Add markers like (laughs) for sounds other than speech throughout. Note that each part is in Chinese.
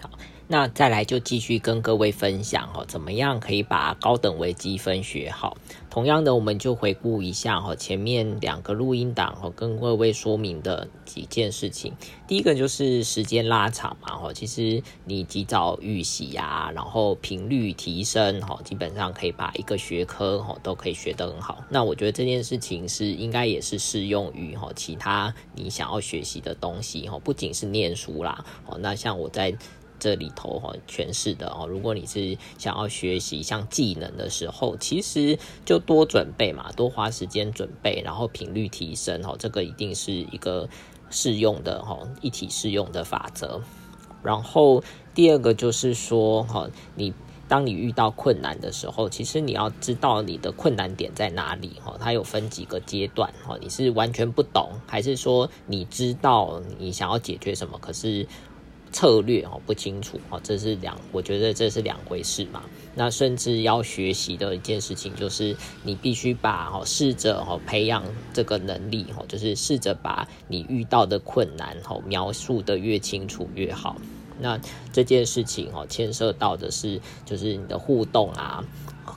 好那再来就继续跟各位分享哈，怎么样可以把高等微积分学好？同样的，我们就回顾一下哈，前面两个录音档哈，跟各位说明的几件事情。第一个就是时间拉长嘛哈，其实你及早预习呀，然后频率提升哈，基本上可以把一个学科哈都可以学得很好。那我觉得这件事情是应该也是适用于哈其他你想要学习的东西哈，不仅是念书啦哦，那像我在。这里头哈诠释的哦，如果你是想要学习像技能的时候，其实就多准备嘛，多花时间准备，然后频率提升哈，这个一定是一个适用的哈，一体适用的法则。然后第二个就是说哈，你当你遇到困难的时候，其实你要知道你的困难点在哪里哈，它有分几个阶段哈，你是完全不懂，还是说你知道你想要解决什么，可是。策略哦不清楚哦，这是两，我觉得这是两回事嘛。那甚至要学习的一件事情，就是你必须把哦试着哦培养这个能力哦，就是试着把你遇到的困难哦描述的越清楚越好。那这件事情哦牵涉到的是就是你的互动啊，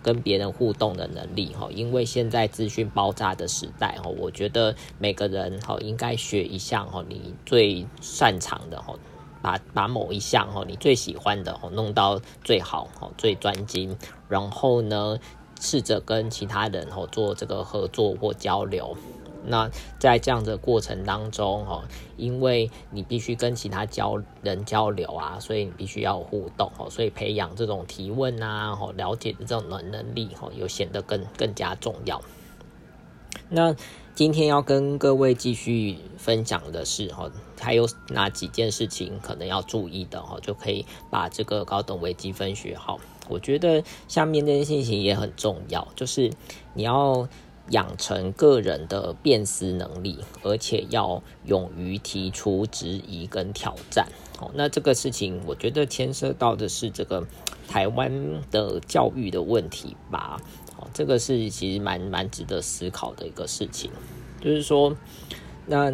跟别人互动的能力哈。因为现在资讯爆炸的时代哈，我觉得每个人哈应该学一项哈你最擅长的哈。把把某一项哦，你最喜欢的哦弄到最好哦，最专精，然后呢，试着跟其他人哦做这个合作或交流。那在这样的过程当中哦，因为你必须跟其他交人交流啊，所以你必须要互动哦，所以培养这种提问啊，哦了解的这种能能力哦，又显得更更加重要。那今天要跟各位继续分享的是哈，还有哪几件事情可能要注意的哈，就可以把这个高等微积分学好。我觉得下面这件事情也很重要，就是你要养成个人的辨识能力，而且要勇于提出质疑跟挑战。哦，那这个事情我觉得牵涉到的是这个台湾的教育的问题吧。这个是其实蛮蛮值得思考的一个事情，就是说，那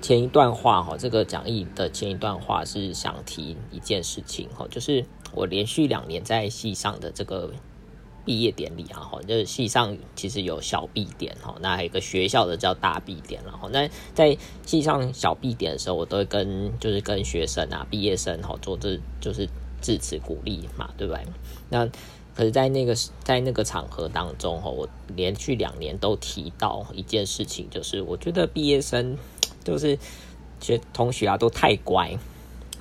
前一段话哈，这个讲义的前一段话是想提一件事情哈，就是我连续两年在系上的这个毕业典礼哈，哈，就是系上其实有小毕点哈，那还有一个学校的叫大毕点然后那在系上小毕点的时候，我都会跟就是跟学生啊毕业生哈做这就是致辞鼓励嘛，对不对？那可是，在那个在那个场合当中，哈，我连续两年都提到一件事情，就是我觉得毕业生 (tsk) 就是学同学啊都太乖。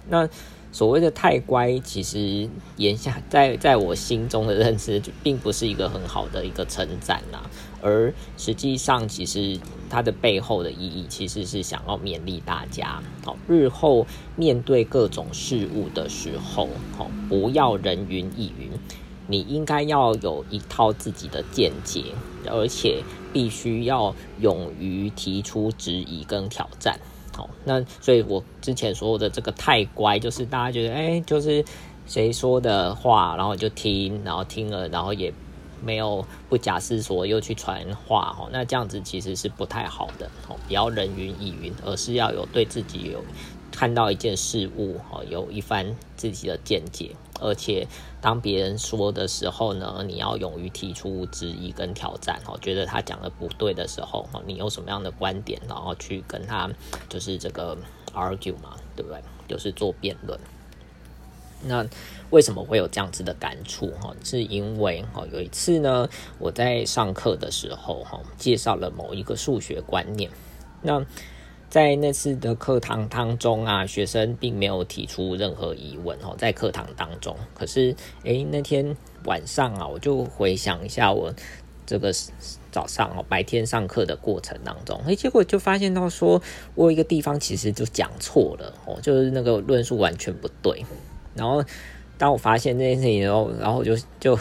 那所谓的太乖，其实眼下在在我心中的认知，并不是一个很好的一个称赞啦。而实际上，其实它的背后的意义，其实是想要勉励大家，好，日后面对各种事物的时候，好，不要人云亦云。你应该要有一套自己的见解，而且必须要勇于提出质疑跟挑战。好，那所以我之前说的这个太乖，就是大家觉得，哎，就是谁说的话，然后就听，然后听了，然后也没有不假思索又去传话。哈，那这样子其实是不太好的。哦，不要人云亦云，而是要有对自己有看到一件事物，哈，有一番自己的见解。而且，当别人说的时候呢，你要勇于提出质疑跟挑战。哦，觉得他讲的不对的时候，哦，你有什么样的观点，然后去跟他就是这个 argue 嘛，对不对？就是做辩论。那为什么会有这样子的感触？哈，是因为哈有一次呢，我在上课的时候，哈介绍了某一个数学观念。那在那次的课堂当中啊，学生并没有提出任何疑问哦，在课堂当中。可是，诶，那天晚上啊，我就回想一下我这个早上哦，白天上课的过程当中，诶，结果就发现到说我有一个地方其实就讲错了哦，就是那个论述完全不对。然后，当我发现这件事情以后，然后我就 (laughs) 就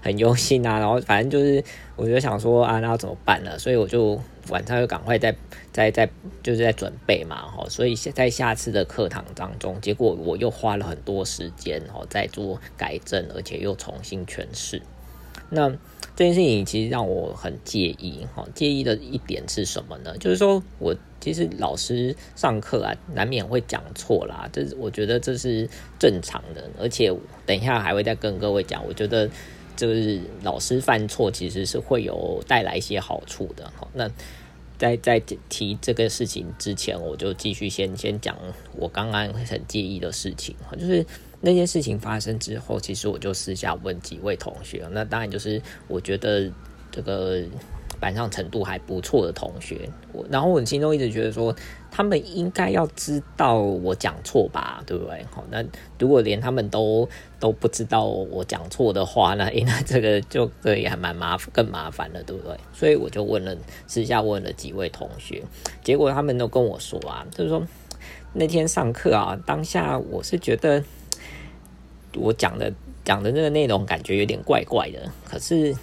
很忧心啊，然后反正就是我就想说啊，那要怎么办呢？所以我就。晚上又赶快在在在就是在准备嘛，哈，所以在下次的课堂当中，结果我又花了很多时间，哦，在做改正，而且又重新诠释。那这件事情其实让我很介意哈。介意的一点是什么呢？就是说我其实老师上课啊，难免会讲错啦，这我觉得这是正常的。而且等一下还会再跟各位讲，我觉得就是老师犯错其实是会有带来一些好处的哈。那在在提这个事情之前，我就继续先先讲我刚刚很介意的事情哈，就是那件事情发生之后，其实我就私下问几位同学，那当然就是我觉得这个。班上程度还不错的同学，我然后我心中一直觉得说，他们应该要知道我讲错吧，对不对？好，那如果连他们都都不知道我讲错的话，那那这个就这也还蛮麻烦，更麻烦了，对不对？所以我就问了，私下问了几位同学，结果他们都跟我说啊，就是说那天上课啊，当下我是觉得我讲的讲的那个内容感觉有点怪怪的，可是。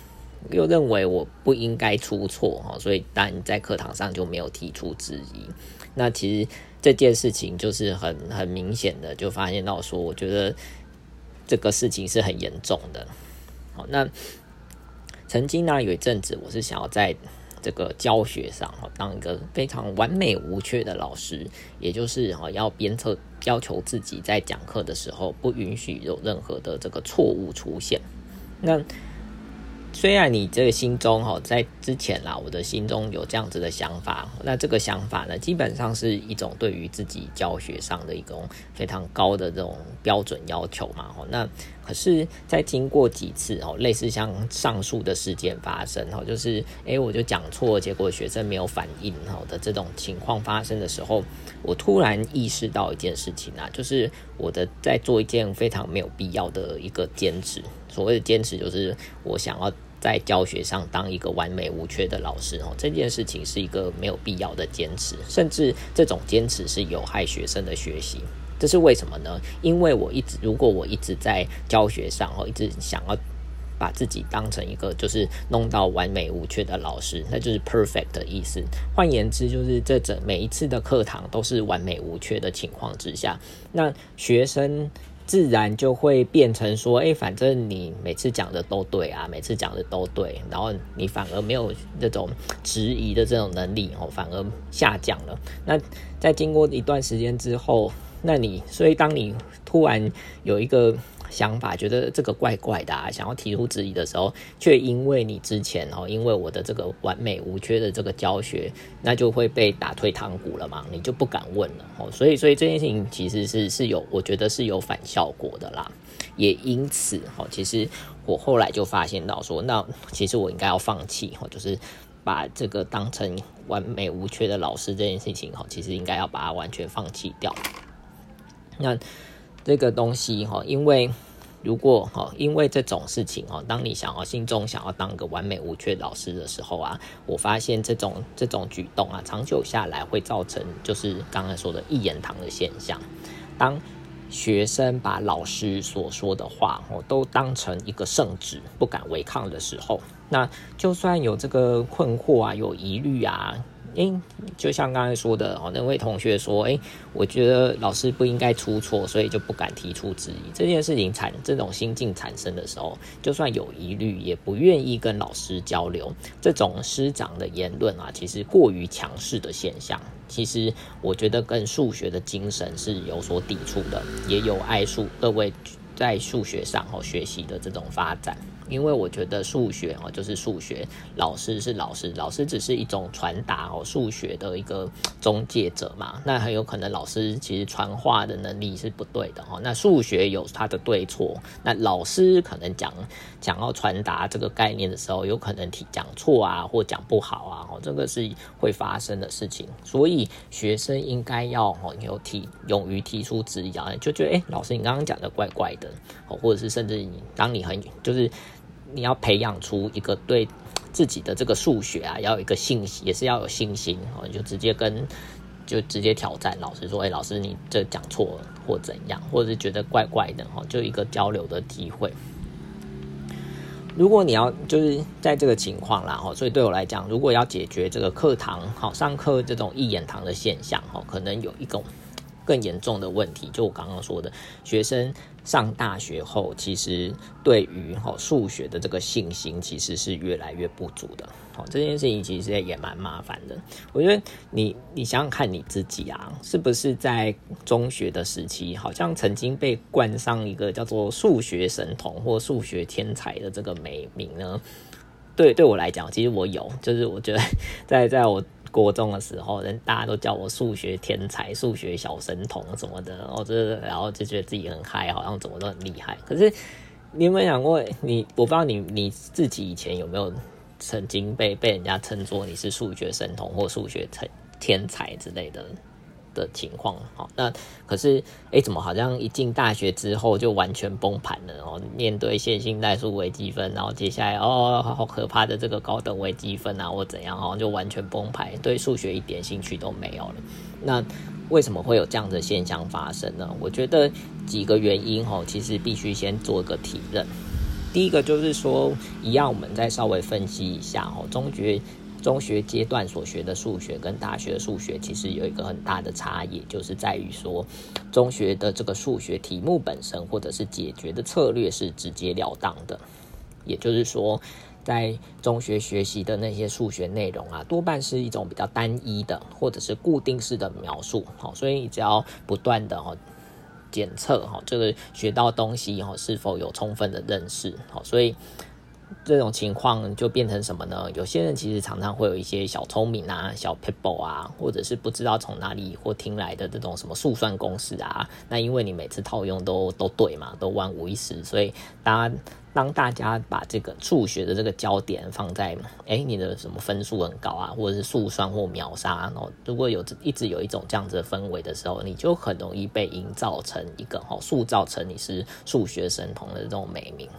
又认为我不应该出错哈，所以当然在课堂上就没有提出质疑。那其实这件事情就是很很明显的，就发现到说，我觉得这个事情是很严重的。好，那曾经呢有一阵子，我是想要在这个教学上哈当一个非常完美无缺的老师，也就是哈要鞭策要求自己在讲课的时候不允许有任何的这个错误出现。那虽然你这个心中哈，在之前啦，我的心中有这样子的想法，那这个想法呢，基本上是一种对于自己教学上的一种非常高的这种标准要求嘛。哈，那可是，在经过几次哦，类似像上述的事件发生哈，就是诶，我就讲错，结果学生没有反应哈的这种情况发生的时候，我突然意识到一件事情啊，就是我的在做一件非常没有必要的一个坚持。所谓的坚持，就是我想要。在教学上当一个完美无缺的老师哦，这件事情是一个没有必要的坚持，甚至这种坚持是有害学生的学习。这是为什么呢？因为我一直如果我一直在教学上哦，一直想要把自己当成一个就是弄到完美无缺的老师，那就是 perfect 的意思。换言之，就是这整每一次的课堂都是完美无缺的情况之下，那学生。自然就会变成说，哎，反正你每次讲的都对啊，每次讲的都对，然后你反而没有那种质疑的这种能力哦，反而下降了。那在经过一段时间之后，那你所以当你突然有一个。想法觉得这个怪怪的，想要提出质疑的时候，却因为你之前哦，因为我的这个完美无缺的这个教学，那就会被打退堂鼓了嘛，你就不敢问了哦。所以，所以这件事情其实是是有，我觉得是有反效果的啦。也因此哦，其实我后来就发现到说，那其实我应该要放弃哦，就是把这个当成完美无缺的老师这件事情哈，其实应该要把它完全放弃掉。那这个东西哈，因为。如果哈，因为这种事情哈，当你想要心中想要当个完美无缺老师的时候啊，我发现这种这种举动啊，长久下来会造成就是刚才说的一言堂的现象。当学生把老师所说的话哦都当成一个圣旨，不敢违抗的时候，那就算有这个困惑啊，有疑虑啊。诶，就像刚才说的哦，那位同学说，诶，我觉得老师不应该出错，所以就不敢提出质疑。这件事情产这种心境产生的时候，就算有疑虑，也不愿意跟老师交流。这种师长的言论啊，其实过于强势的现象，其实我觉得跟数学的精神是有所抵触的，也有碍数各位在数学上哦学习的这种发展。因为我觉得数学哦，就是数学，老师是老师，老师只是一种传达哦数学的一个中介者嘛。那很有可能老师其实传话的能力是不对的哦。那数学有它的对错，那老师可能讲讲要传达这个概念的时候，有可能提讲错啊，或讲不好啊，哦，这个是会发生的事情。所以学生应该要哦有提勇于提出质疑啊，就觉得哎，老师你刚刚讲的怪怪的哦，或者是甚至你当你很就是。你要培养出一个对自己的这个数学啊，要有一个信心，也是要有信心哦。你就直接跟，就直接挑战老师说：“哎，老师，你这讲错了，或怎样，或者是觉得怪怪的哈。”就一个交流的机会。如果你要就是在这个情况啦哈，所以对我来讲，如果要解决这个课堂好上课这种一言堂的现象哈，可能有一种更严重的问题，就我刚刚说的，学生上大学后，其实对于哈数学的这个信心，其实是越来越不足的。好，这件事情其实也蛮麻烦的。我觉得你你想想看你自己啊，是不是在中学的时期，好像曾经被冠上一个叫做数学神童或数学天才的这个美名呢？对，对我来讲，其实我有，就是我觉得在在我。国中的时候，人大家都叫我数学天才、数学小神童什么的，我这然后就觉得自己很嗨，好像怎么都很厉害。可是你有没有想过，你我不知道你你自己以前有没有曾经被被人家称作你是数学神童或数学天才之类的？的情况，好，那可是，哎，怎么好像一进大学之后就完全崩盘了哦？面对线性代数微积分，然后接下来哦，好可怕的这个高等微积分啊，或怎样，好像就完全崩盘，对数学一点兴趣都没有了。那为什么会有这样的现象发生呢？我觉得几个原因哦，其实必须先做个体认。第一个就是说，一样，我们再稍微分析一下哦，中学。中学阶段所学的数学跟大学数学其实有一个很大的差异，就是在于说，中学的这个数学题目本身或者是解决的策略是直截了当的，也就是说，在中学学习的那些数学内容啊，多半是一种比较单一的或者是固定式的描述，好，所以你只要不断的哈检测哈这个学到东西哈是否有充分的认识，好，所以。这种情况就变成什么呢？有些人其实常常会有一些小聪明啊、小 people 啊，或者是不知道从哪里或听来的这种什么速算公式啊。那因为你每次套用都都对嘛，都万无一失，所以当当大家把这个数学的这个焦点放在哎你的什么分数很高啊，或者是速算或秒杀，然后如果有一直有一种这样子的氛围的时候，你就很容易被营造成一个哦，塑造成你是数学神童的这种美名。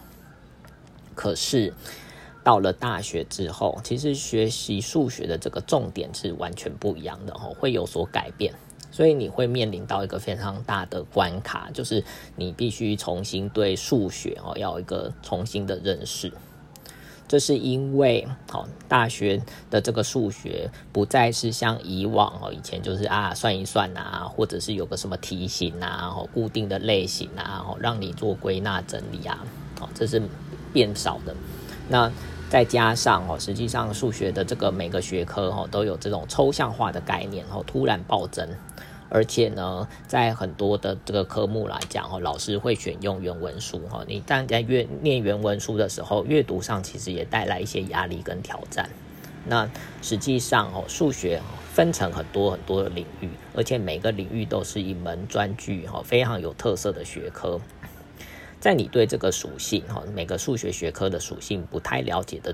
可是到了大学之后，其实学习数学的这个重点是完全不一样的哦，会有所改变。所以你会面临到一个非常大的关卡，就是你必须重新对数学哦要一个重新的认识。这是因为哦，大学的这个数学不再是像以往哦，以前就是啊算一算啊，或者是有个什么题型啊，哦固定的类型啊，哦让你做归纳整理啊，哦这是。变少的，那再加上哦，实际上数学的这个每个学科哈都有这种抽象化的概念哦，突然暴增，而且呢，在很多的这个科目来讲哦，老师会选用原文书哈，你但在阅念原文书的时候，阅读上其实也带来一些压力跟挑战。那实际上哦，数学分成很多很多的领域，而且每个领域都是一门专具哈，非常有特色的学科。在你对这个属性哈，每个数学学科的属性不太了解的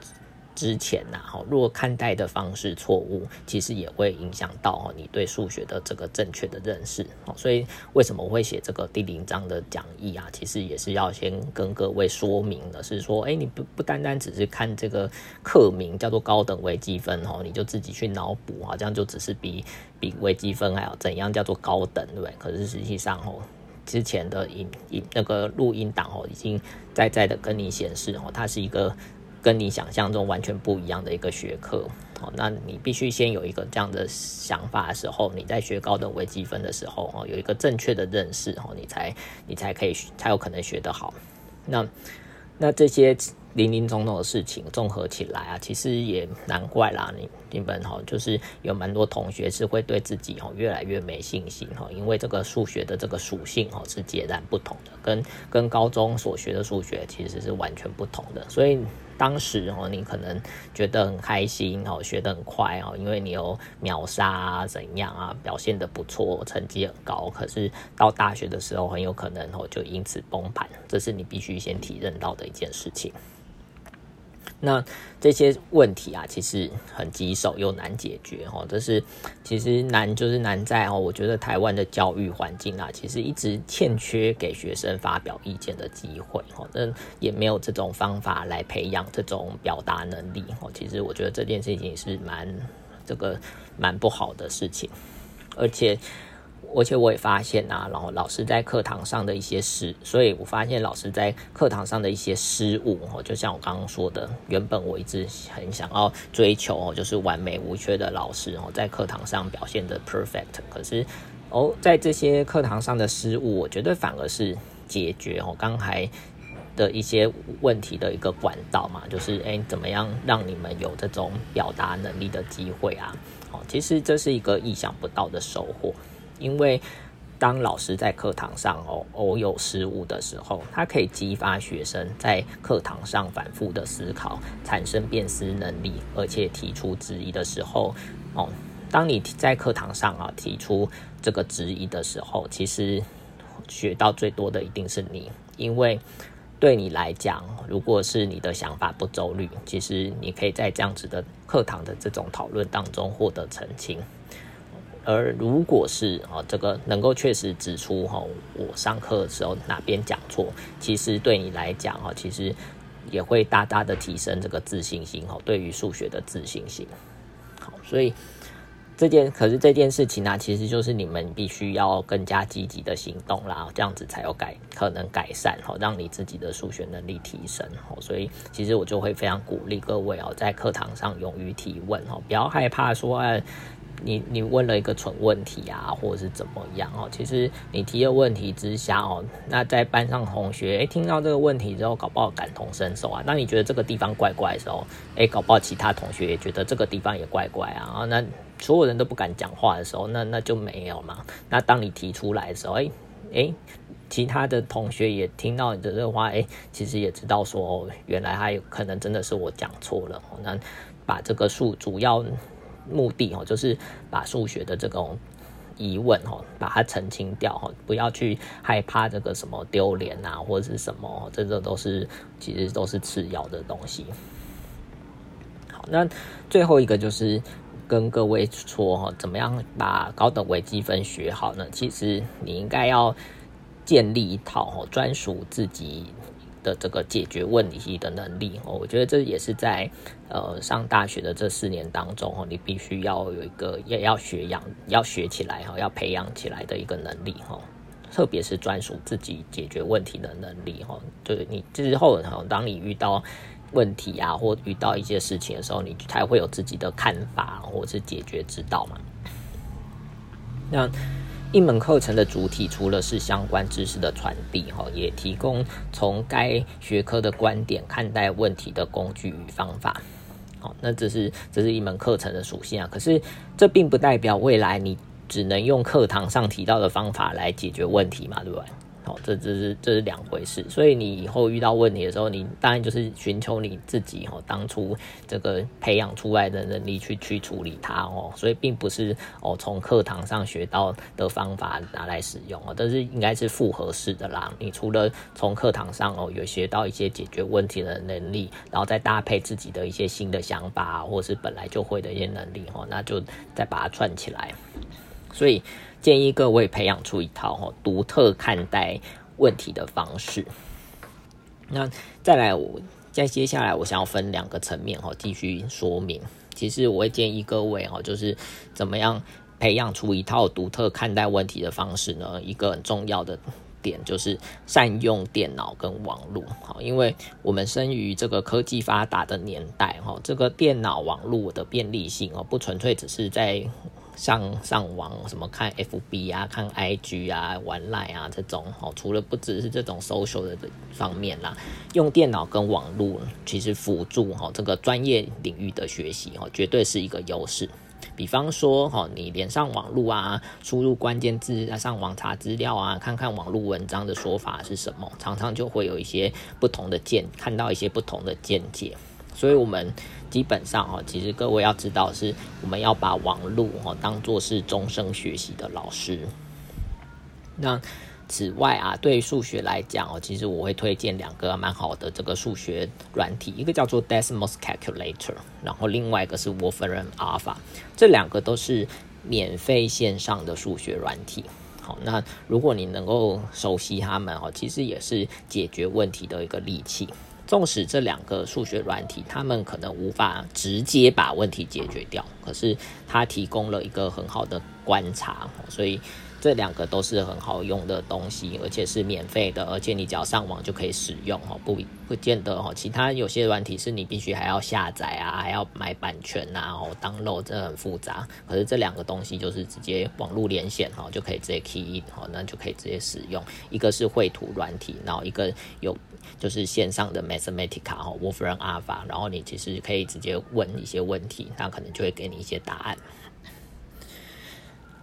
之前呐，哈，如果看待的方式错误，其实也会影响到哈你对数学的这个正确的认识。所以为什么我会写这个第零章的讲义啊？其实也是要先跟各位说明的，是说，哎，你不不单单只是看这个课名叫做高等微积分哈，你就自己去脑补，好像就只是比比微积分还要怎样叫做高等，对不对？可是实际上哦。之前的音音那个录音档哦，已经在在的跟你显示哦，它是一个跟你想象中完全不一样的一个学科哦。那你必须先有一个这样的想法的时候，你在学高等微积分的时候哦，有一个正确的认识哦，你才你才可以才有可能学得好。那那这些。林林总总的事情综合起来啊，其实也难怪啦。你你们哈，就是有蛮多同学是会对自己哈越来越没信心哈，因为这个数学的这个属性哈是截然不同的，跟跟高中所学的数学其实是完全不同的，所以。当时哦，你可能觉得很开心哦，学得很快哦，因为你有秒杀啊，怎样啊，表现得不错，成绩很高。可是到大学的时候，很有可能哦，就因此崩盘。这是你必须先体认到的一件事情。那这些问题啊，其实很棘手又难解决哦。这是其实难就是难在哦，我觉得台湾的教育环境啊，其实一直欠缺给学生发表意见的机会哦。那也没有这种方法来培养这种表达能力哦。其实我觉得这件事情是蛮这个蛮不好的事情，而且。而且我也发现啊，然后老师在课堂上的一些失，所以我发现老师在课堂上的一些失误哦，就像我刚刚说的，原本我一直很想要追求哦，就是完美无缺的老师哦，在课堂上表现的 perfect，可是哦，在这些课堂上的失误，我觉得反而是解决哦刚才的一些问题的一个管道嘛，就是诶，怎么样让你们有这种表达能力的机会啊？哦，其实这是一个意想不到的收获，因为当老师在课堂上哦偶有失误的时候，他可以激发学生在课堂上反复的思考，产生辨识能力，而且提出质疑的时候，哦，当你在课堂上啊提出这个质疑的时候，其实学到最多的一定是你，因为。对你来讲，如果是你的想法不周律，其实你可以在这样子的课堂的这种讨论当中获得澄清。而如果是哦，这个能够确实指出哈，我上课的时候哪边讲错，其实对你来讲哈，其实也会大大的提升这个自信心哈，对于数学的自信心。好，所以。这件可是这件事情呢，其实就是你们必须要更加积极的行动啦，这样子才有改可能改善哦，让你自己的数学能力提升哦。所以其实我就会非常鼓励各位哦，在课堂上勇于提问哦，不要害怕说，你你问了一个蠢问题啊，或者是怎么样哦。其实你提的问题之下哦，那在班上同学哎听到这个问题之后，搞不好感同身受啊。当你觉得这个地方怪怪的时候，哎，搞不好其他同学也觉得这个地方也怪怪啊。那所有人都不敢讲话的时候，那那就没有嘛。那当你提出来的时候，哎哎，其他的同学也听到你的这个话，哎，其实也知道说，原来还有可能真的是我讲错了。那把这个数主要目的哦，就是把数学的这种疑问哦，把它澄清掉哈，不要去害怕这个什么丢脸啊，或者是什么，这个都是其实都是次要的东西。好，那最后一个就是。跟各位说哈，怎么样把高等微积分学好呢？其实你应该要建立一套哈专属自己的这个解决问题的能力哦。我觉得这也是在呃上大学的这四年当中哦，你必须要有一个也要学养要学起来哈，要培养起来的一个能力哈。特别是专属自己解决问题的能力哈。对你之后哈，当你遇到问题啊，或遇到一些事情的时候，你才会有自己的看法，或是解决之道嘛。那一门课程的主体，除了是相关知识的传递，哈，也提供从该学科的观点看待问题的工具与方法。好，那这是这是一门课程的属性啊。可是这并不代表未来你只能用课堂上提到的方法来解决问题嘛，对不对？哦，这这是这是两回事，所以你以后遇到问题的时候，你当然就是寻求你自己哦，当初这个培养出来的能力去去处理它哦，所以并不是哦从课堂上学到的方法拿来使用哦，但是应该是复合式的啦。你除了从课堂上哦有学到一些解决问题的能力，然后再搭配自己的一些新的想法，或是本来就会的一些能力哦，那就再把它串起来，所以。建议各位培养出一套哈独特看待问题的方式。那再来，我在接下来我想要分两个层面哈继续说明。其实我会建议各位哈，就是怎么样培养出一套独特看待问题的方式呢？一个很重要的点就是善用电脑跟网络。好，因为我们生于这个科技发达的年代哈，这个电脑网络的便利性哦，不纯粹只是在。上上网什么看 FB 啊，看 IG 啊，玩 Line 啊这种哦，除了不只是这种 social 的方面啦，用电脑跟网络其实辅助哈这个专业领域的学习哈，绝对是一个优势。比方说哈，你连上网络啊，输入关键字啊，上网查资料啊，看看网络文章的说法是什么，常常就会有一些不同的见，看到一些不同的见解。所以，我们基本上哈，其实各位要知道，是我们要把网络哈当做是终生学习的老师。那此外啊，对数学来讲哦，其实我会推荐两个蛮好的这个数学软体，一个叫做 Desmos Calculator，然后另外一个是 Wolfram Alpha，这两个都是免费线上的数学软体。好，那如果你能够熟悉它们哦，其实也是解决问题的一个利器。纵使这两个数学软体，他们可能无法直接把问题解决掉，可是它提供了一个很好的观察，所以这两个都是很好用的东西，而且是免费的，而且你只要上网就可以使用哦，不不见得哦。其他有些软体是你必须还要下载啊，还要买版权啊，哦，download 这很复杂。可是这两个东西就是直接网络连线哦，就可以直接 key in 哦，那就可以直接使用。一个是绘图软体，然后一个有就是线上的 Mathematica 哦，Wolfram Alpha，然后你其实可以直接问一些问题，那可能就会给你一些答案。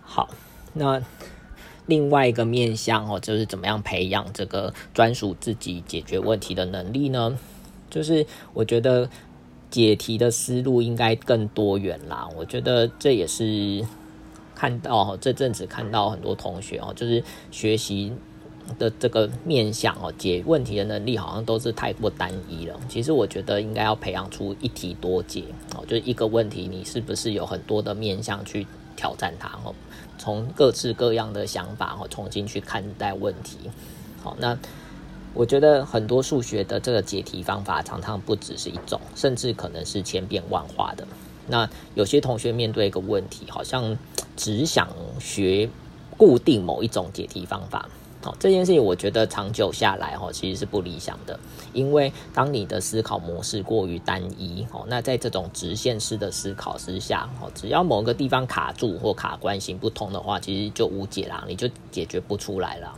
好。那另外一个面向哦，就是怎么样培养这个专属自己解决问题的能力呢？就是我觉得解题的思路应该更多元啦。我觉得这也是看到这阵子看到很多同学哦，就是学习的这个面向哦，解问题的能力好像都是太过单一了。其实我觉得应该要培养出一题多解哦，就是一个问题你是不是有很多的面向去挑战它哦。从各式各样的想法哦，重新去看待问题。好，那我觉得很多数学的这个解题方法常常不只是一种，甚至可能是千变万化的。那有些同学面对一个问题，好像只想学固定某一种解题方法。好，这件事情我觉得长久下来哈，其实是不理想的。因为当你的思考模式过于单一，哦，那在这种直线式的思考之下，哦，只要某个地方卡住或卡关行不通的话，其实就无解啦，你就解决不出来了。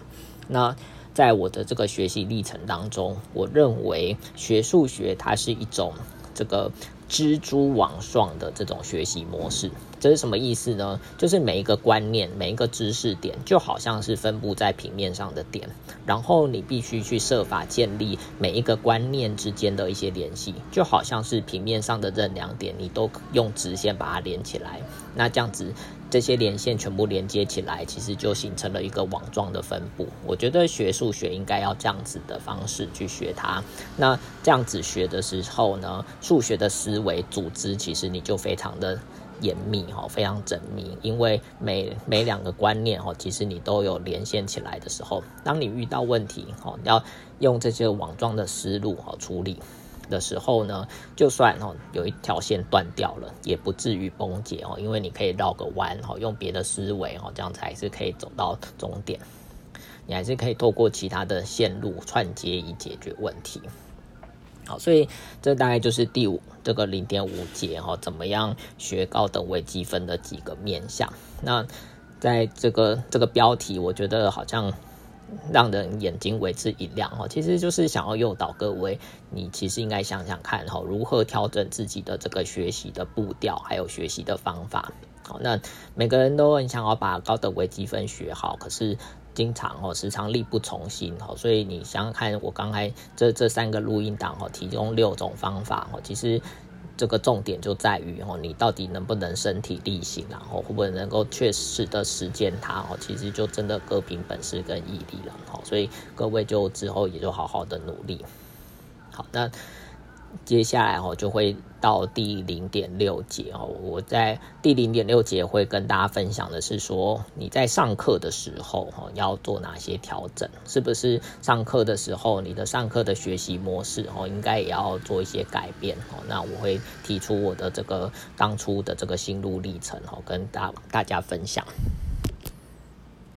那在我的这个学习历程当中，我认为学数学它是一种这个。蜘蛛网状的这种学习模式，这是什么意思呢？就是每一个观念、每一个知识点，就好像是分布在平面上的点，然后你必须去设法建立每一个观念之间的一些联系，就好像是平面上的任两点，你都用直线把它连起来，那这样子。这些连线全部连接起来，其实就形成了一个网状的分布。我觉得学数学应该要这样子的方式去学它。那这样子学的时候呢，数学的思维组织其实你就非常的严密哈，非常缜密。因为每每两个观念哈，其实你都有连线起来的时候，当你遇到问题哈，要用这些网状的思路哈处理。的时候呢，就算哦有一条线断掉了，也不至于崩解哦，因为你可以绕个弯哦，用别的思维哦，这样才是可以走到终点。你还是可以透过其他的线路串接以解决问题。好，所以这大概就是第五这个零点五节哈，怎么样学高等微积分的几个面向。那在这个这个标题，我觉得好像。让人眼睛为之一亮哈，其实就是想要诱导各位，你其实应该想想看哈，如何调整自己的这个学习的步调，还有学习的方法。好，那每个人都很想要把高等微积分学好，可是经常哦时常力不从心哦，所以你想想看，我刚才这这三个录音档哦，提供六种方法哦，其实。这个重点就在于哦，你到底能不能身体力行，然后会不会能够确实的实践它哦？其实就真的各凭本事跟毅力了哦。所以各位就之后也就好好的努力。好，那。接下来哦，就会到第零点六节哦。我在第零点六节会跟大家分享的是说，你在上课的时候哈，要做哪些调整？是不是上课的时候，你的上课的学习模式哦，应该也要做一些改变哦？那我会提出我的这个当初的这个心路历程哦，跟大大家分享。